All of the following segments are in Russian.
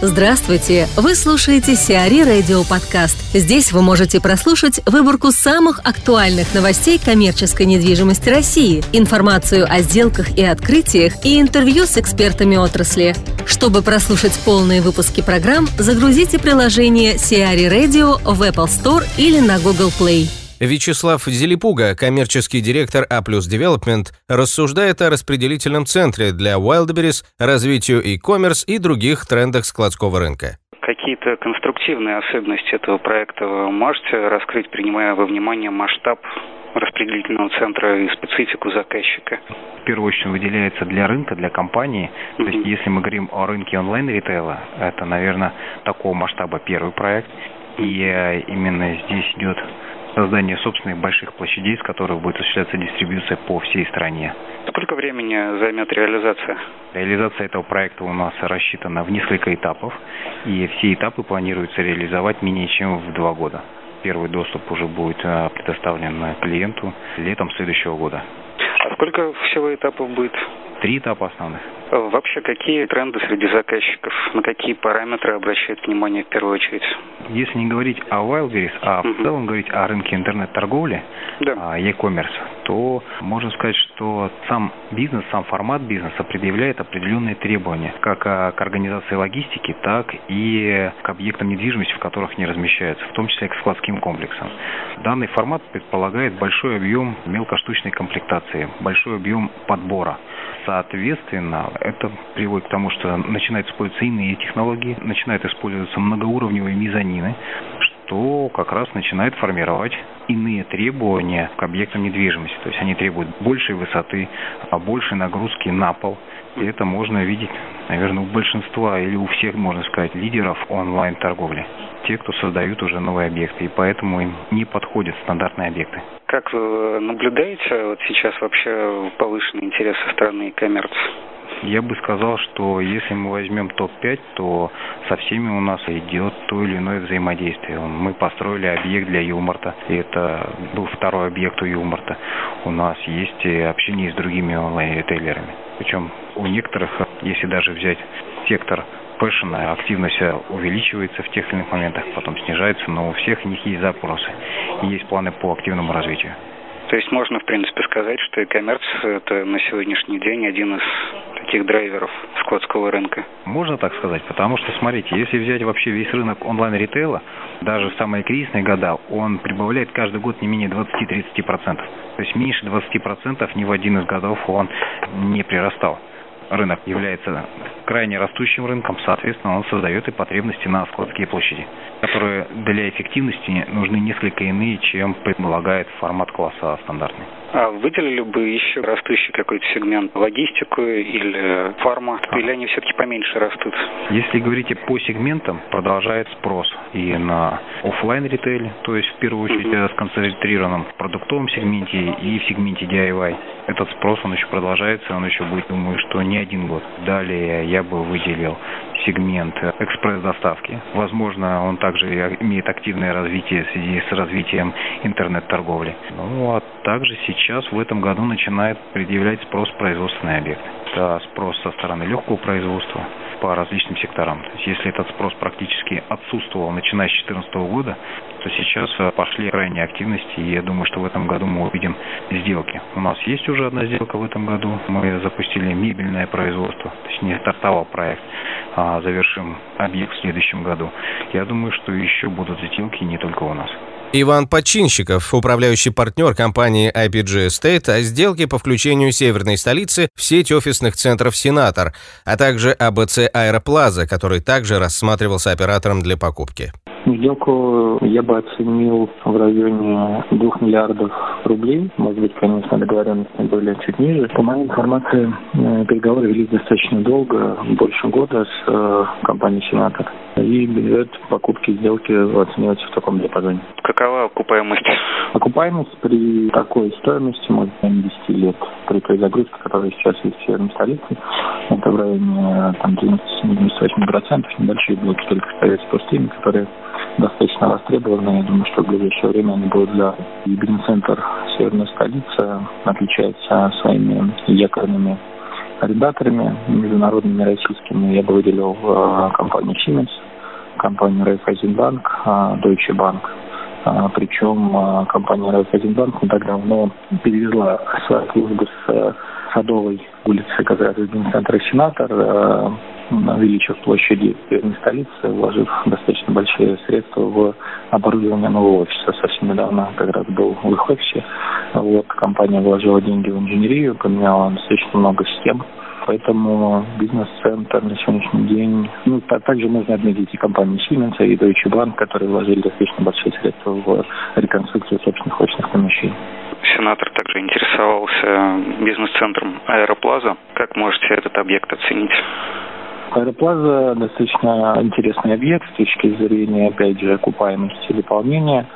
Здравствуйте! Вы слушаете Сиари Радио Подкаст. Здесь вы можете прослушать выборку самых актуальных новостей коммерческой недвижимости России, информацию о сделках и открытиях и интервью с экспертами отрасли. Чтобы прослушать полные выпуски программ, загрузите приложение Сиари Radio в Apple Store или на Google Play. Вячеслав Зелепуга, коммерческий директор А плюс Development, рассуждает о распределительном центре для Wildberries, развитию e-commerce и других трендах складского рынка. Какие-то конструктивные особенности этого проекта можете раскрыть, принимая во внимание масштаб распределительного центра и специфику заказчика? В первую очередь выделяется для рынка, для компании. Mm-hmm. То есть если мы говорим о рынке онлайн-ритейла, это, наверное, такого масштаба первый проект. И э, именно здесь идет создание собственных больших площадей, с которых будет осуществляться дистрибьюция по всей стране. Сколько времени займет реализация? Реализация этого проекта у нас рассчитана в несколько этапов, и все этапы планируется реализовать менее чем в два года. Первый доступ уже будет а, предоставлен клиенту летом следующего года. А сколько всего этапов будет? Три этапа основных. Вообще, какие тренды среди заказчиков? На какие параметры обращают внимание в первую очередь? Если не говорить о Wildberries, а в целом говорить о рынке интернет-торговли, да. о e-commerce, то можно сказать, что сам бизнес, сам формат бизнеса предъявляет определенные требования как к организации логистики, так и к объектам недвижимости, в которых они размещаются, в том числе к складским комплексам. Данный формат предполагает большой объем мелкоштучной комплектации, большой объем подбора. Соответственно, это приводит к тому, что начинают использоваться иные технологии, начинают использоваться многоуровневые мезонины, что как раз начинает формировать иные требования к объектам недвижимости. То есть они требуют большей высоты, а большей нагрузки на пол. И это можно видеть, наверное, у большинства или у всех, можно сказать, лидеров онлайн-торговли. Те, кто создают уже новые объекты, и поэтому им не подходят стандартные объекты. Как вы наблюдаете вот сейчас вообще повышенный интерес со стороны коммерции? Я бы сказал, что если мы возьмем топ-5, то со всеми у нас идет то или иное взаимодействие. Мы построили объект для Юморта, и это был второй объект у Юморта. У нас есть общение с другими онлайн-ритейлерами. Причем у некоторых, если даже взять сектор фэшена, активность увеличивается в тех или иных моментах, потом снижается, но у всех у них есть запросы и есть планы по активному развитию. То есть можно, в принципе, сказать, что e-commerce – это на сегодняшний день один из таких драйверов складского рынка. Можно так сказать, потому что, смотрите, если взять вообще весь рынок онлайн-ритейла, даже в самые кризисные года, он прибавляет каждый год не менее 20-30%. То есть меньше 20% ни в один из годов он не прирастал рынок является крайне растущим рынком, соответственно, он создает и потребности на складские площади, которые для эффективности нужны несколько иные, чем предполагает формат класса стандартный. А выделили бы еще растущий какой-то сегмент, логистику или фарма, или они все-таки поменьше растут? Если говорите по сегментам, продолжает спрос и на офлайн ритейле, то есть в первую очередь uh-huh. сконцентрированном продуктовом сегменте и в сегменте DIY. Этот спрос, он еще продолжается, он еще будет, думаю, что не один год. Далее я бы выделил сегмент экспресс-доставки. Возможно, он также имеет активное развитие в связи с развитием интернет-торговли. Ну, а также сейчас в этом году начинает предъявлять спрос производственный объект. Это спрос со стороны легкого производства по различным секторам. То есть, если этот спрос практически отсутствовал, начиная с 2014 года, то сейчас э, пошли крайние активности, и я думаю, что в этом году мы увидим сделки. У нас есть уже одна сделка в этом году. Мы запустили мебельное производство, то есть не стартовал проект, а завершим объект в следующем году. Я думаю, что еще будут сделки не только у нас. Иван Подчинщиков, управляющий партнер компании IPG Estate, о сделке по включению северной столицы в сеть офисных центров «Сенатор», а также АБЦ «Аэроплаза», который также рассматривался оператором для покупки. Сделку я бы оценил в районе 2 миллиардов рублей. Может быть, конечно, договоренности были чуть ниже. По моей информации, э, переговоры велись достаточно долго, больше года с э, компанией «Сенатор». И бюджет покупки сделки оценивается в таком диапазоне. Какова окупаемость? Окупаемость при такой стоимости, может, 10 лет, при той загрузке, которая сейчас есть в северной столице, это в районе там, 98%. Небольшие блоки только стоят пустыми, которые достаточно востребованы. Я думаю, что в ближайшее время они будут для и бизнес-центр Северная столица отличается своими якорными арендаторами международными российскими. Я бы выделил э, компанию Siemens, компанию Raiffeisenbank, э, Deutsche Bank. Э, причем э, компания Raiffeisenbank не так давно перевезла свои службы с Садовой улицы, как раз бизнес-центра «Сенатор», увеличив площади Северной столицы, вложив достаточно большие средства в оборудование нового офиса. Совсем недавно как раз был в их офисе. Вот, компания вложила деньги в инженерию, поменяла достаточно много систем. Поэтому бизнес-центр на сегодняшний день... Ну, также можно отметить и компании Siemens, и Deutsche Bank, которые вложили достаточно большие средства в реконструкцию собственных офисных помещений. Сенатор также интересовался бизнес-центром Аэроплаза. Как можете этот объект оценить? Аэроплаза достаточно интересный объект с точки зрения, опять же, окупаемости выполнения.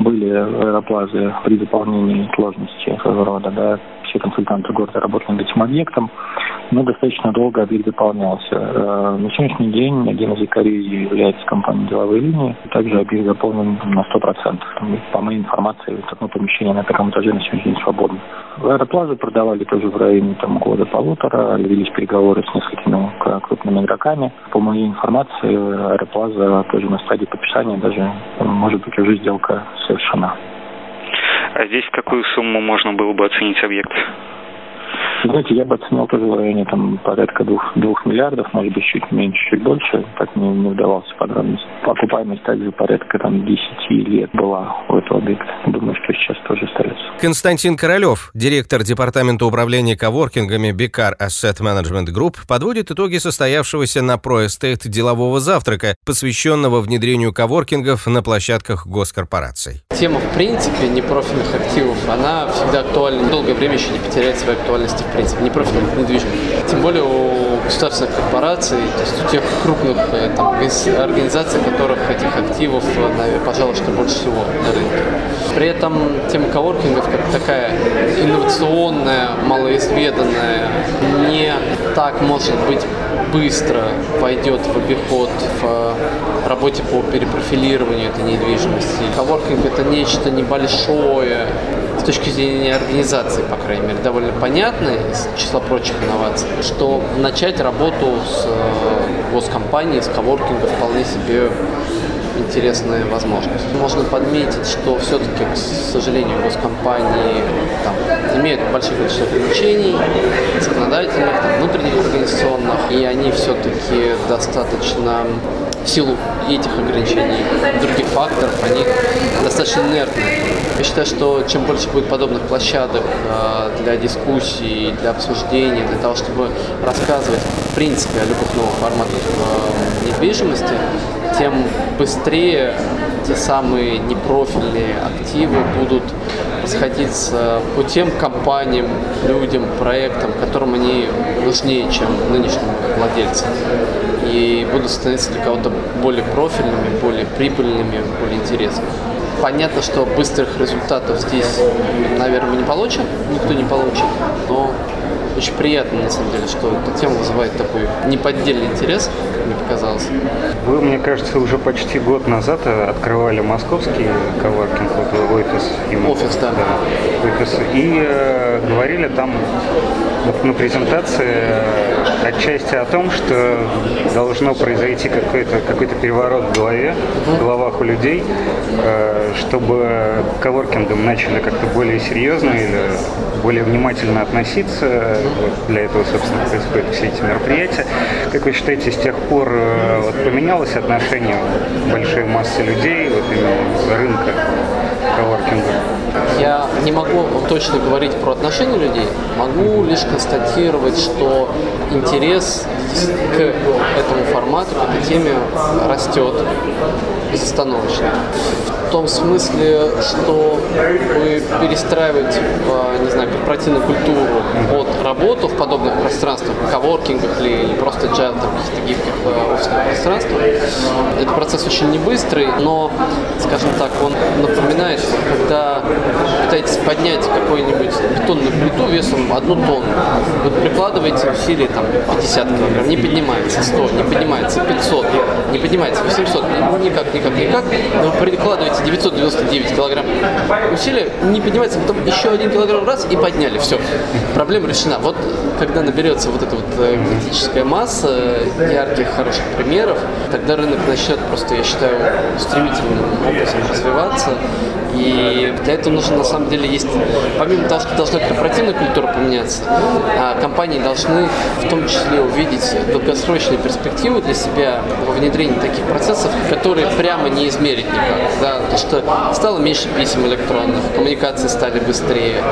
Были аэроплазы при заполнении сложности своего рода, да, все консультанты города работали над этим объектом, но достаточно долго объект заполнялся. Э, на сегодняшний день один из якорей является компания «Деловые линии». Также объект заполнен на 100%. По моей информации, одно помещение на первом этаже на сегодняшний день свободно. Аэроплазы продавали тоже в районе там, года-полутора, велись переговоры с несколькими крупными игроками. По моей информации, Аэроплаза тоже на стадии подписания, даже, может быть, уже сделка совершена. А здесь какую сумму можно было бы оценить объект? Знаете, я бы оценил тоже в районе там порядка двух, двух миллиардов, может быть, чуть меньше, чуть больше. Так не, не удавался подробности. Окупаемость также порядка там 10 лет была у этого объекта. Думаю, что сейчас тоже остается. Константин Королев, директор департамента управления коворкингами Бикар Asset Management Group, подводит итоги состоявшегося на ProEstate делового завтрака, посвященного внедрению коворкингов на площадках госкорпораций. Тема, в принципе, непрофильных активов, она всегда актуальна. Долгое время еще не потеряет своей актуальности в принципе, непрофильных недвижимости. Тем более у государственных корпораций, то есть у тех крупных э, там, организаций, которых этих активов, наверное, пожалуй, что больше всего на рынке. При этом тема коворкингов как такая инновационная, малоизведанная, не так, может быть, быстро войдет в обиход в работе по перепрофилированию этой недвижимости. Коворкинг это нечто небольшое, точки зрения организации, по крайней мере, довольно понятно из числа прочих инноваций, что начать работу с э, госкомпанией, с коворкинга вполне себе интересная возможность. Можно подметить, что все-таки, к сожалению, госкомпании там, имеют большое количество ограничений законодательных, там, внутренних организационных, и они все-таки достаточно в силу этих ограничений, других факторов, они достаточно инертны. Я считаю, что чем больше будет подобных площадок э, для дискуссий, для обсуждений, для того, чтобы рассказывать в принципе о любых новых форматах э, недвижимости, тем быстрее те самые непрофильные активы будут расходиться по тем компаниям, людям, проектам, которым они нужнее, чем нынешним владельцам. И будут становиться для кого-то более профильными, более прибыльными, более интересными. Понятно, что быстрых результатов здесь, наверное, мы не получим, никто не получит, но очень приятно, на самом деле, что эта тема вызывает такой неподдельный интерес, как мне показалось. Вы, мне кажется, уже почти год назад открывали московский коворкинг, вот офис. Именно, офис, да. да офис, и э, говорили там вот на презентации э, отчасти о том, что должно произойти какой-то какой переворот в голове, в головах у людей, э, чтобы к коворкингам начали как-то более серьезно или более внимательно относиться. Вот для этого, собственно, происходят все эти мероприятия. Как вы считаете, с тех пор э, вот, поменялось отношение большой массы людей, вот именно рынка не могу точно говорить про отношения людей, могу лишь констатировать, что интерес к этому формату, к этой теме растет безостановочно в том смысле, что вы перестраиваете, не знаю, корпоративную культуру от работы в подобных пространствах, коворкингах или, или просто джаз, там, каких-то гибких э, офисных пространствах. Этот процесс очень не быстрый, но, скажем так, он напоминает, когда пытаетесь поднять какую-нибудь бетонную плиту весом одну тонну, вы прикладываете усилия там 50 килограмм, не поднимается 100, не поднимается 500, не поднимается 800, никак, никак, никак, но вы прикладываете 999 килограмм усилия, не поднимается, потом еще один килограмм раз и подняли, все, проблема решена. Вот когда наберется вот эта вот э, критическая масса ярких, хороших примеров, тогда рынок начнет просто, я считаю, стремительным образом развиваться. И для этого нужно, на самом деле, есть, помимо того, что должна корпоративная культура поменяться, а компании должны в том числе увидеть долгосрочные перспективы для себя во внедрении таких процессов, которые прямо не измерить никак. Да? То, что стало меньше писем электронных, коммуникации стали быстрее,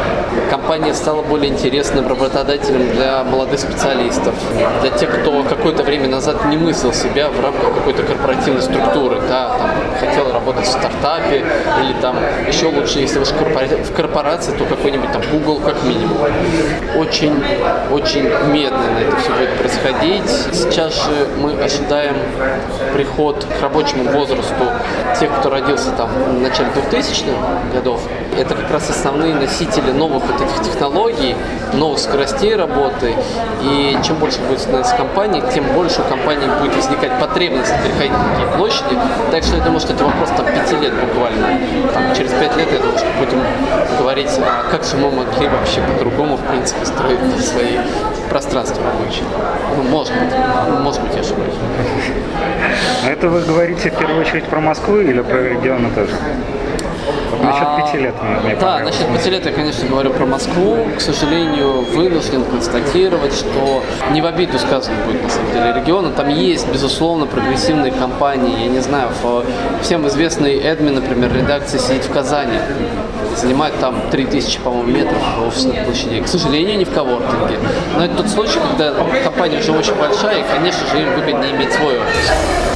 компания стала более интересным работодателем для молодых специалистов, для тех, кто какое-то время назад не мыслил себя в рамках какой-то корпоративной структуры, да, там, хотел работать в стартапе или там еще лучше, если уж в корпорации, то какой-нибудь там Google как минимум. Очень, очень медленно это все будет происходить. Сейчас же мы ожидаем приход к рабочему возрасту тех, кто родился там в начале 2000-х годов. Это как раз основные носители новых вот этих технологий, новых скоростей работы. И чем больше будет становиться компаний, тем больше у компании будет возникать потребность переходить на такие площади. Так что я думаю, что это вопрос там пяти лет буквально. Там, через пять лет, я думаю, что будем говорить, а как же мы могли вообще по-другому, в принципе, строить свои пространства рабочие. Ну, может быть, может быть, я ошибаюсь. Это вы говорите в первую очередь про Москву или про регионы тоже? Насчет а, пяти лет мне Да, насчет пяти лет я, конечно, говорю про Москву. К сожалению, вынужден констатировать, что не в обиду сказано будет, на самом деле, региона. Там есть, безусловно, прогрессивные компании. Я не знаю, всем известный Эдми, например, редакция сидит в Казани. Занимает там 3000, по-моему, метров офисных площадей. К сожалению, не в коворкинге. Но это тот случай, когда компания уже очень большая, и, конечно же, им выгоднее иметь свой офис.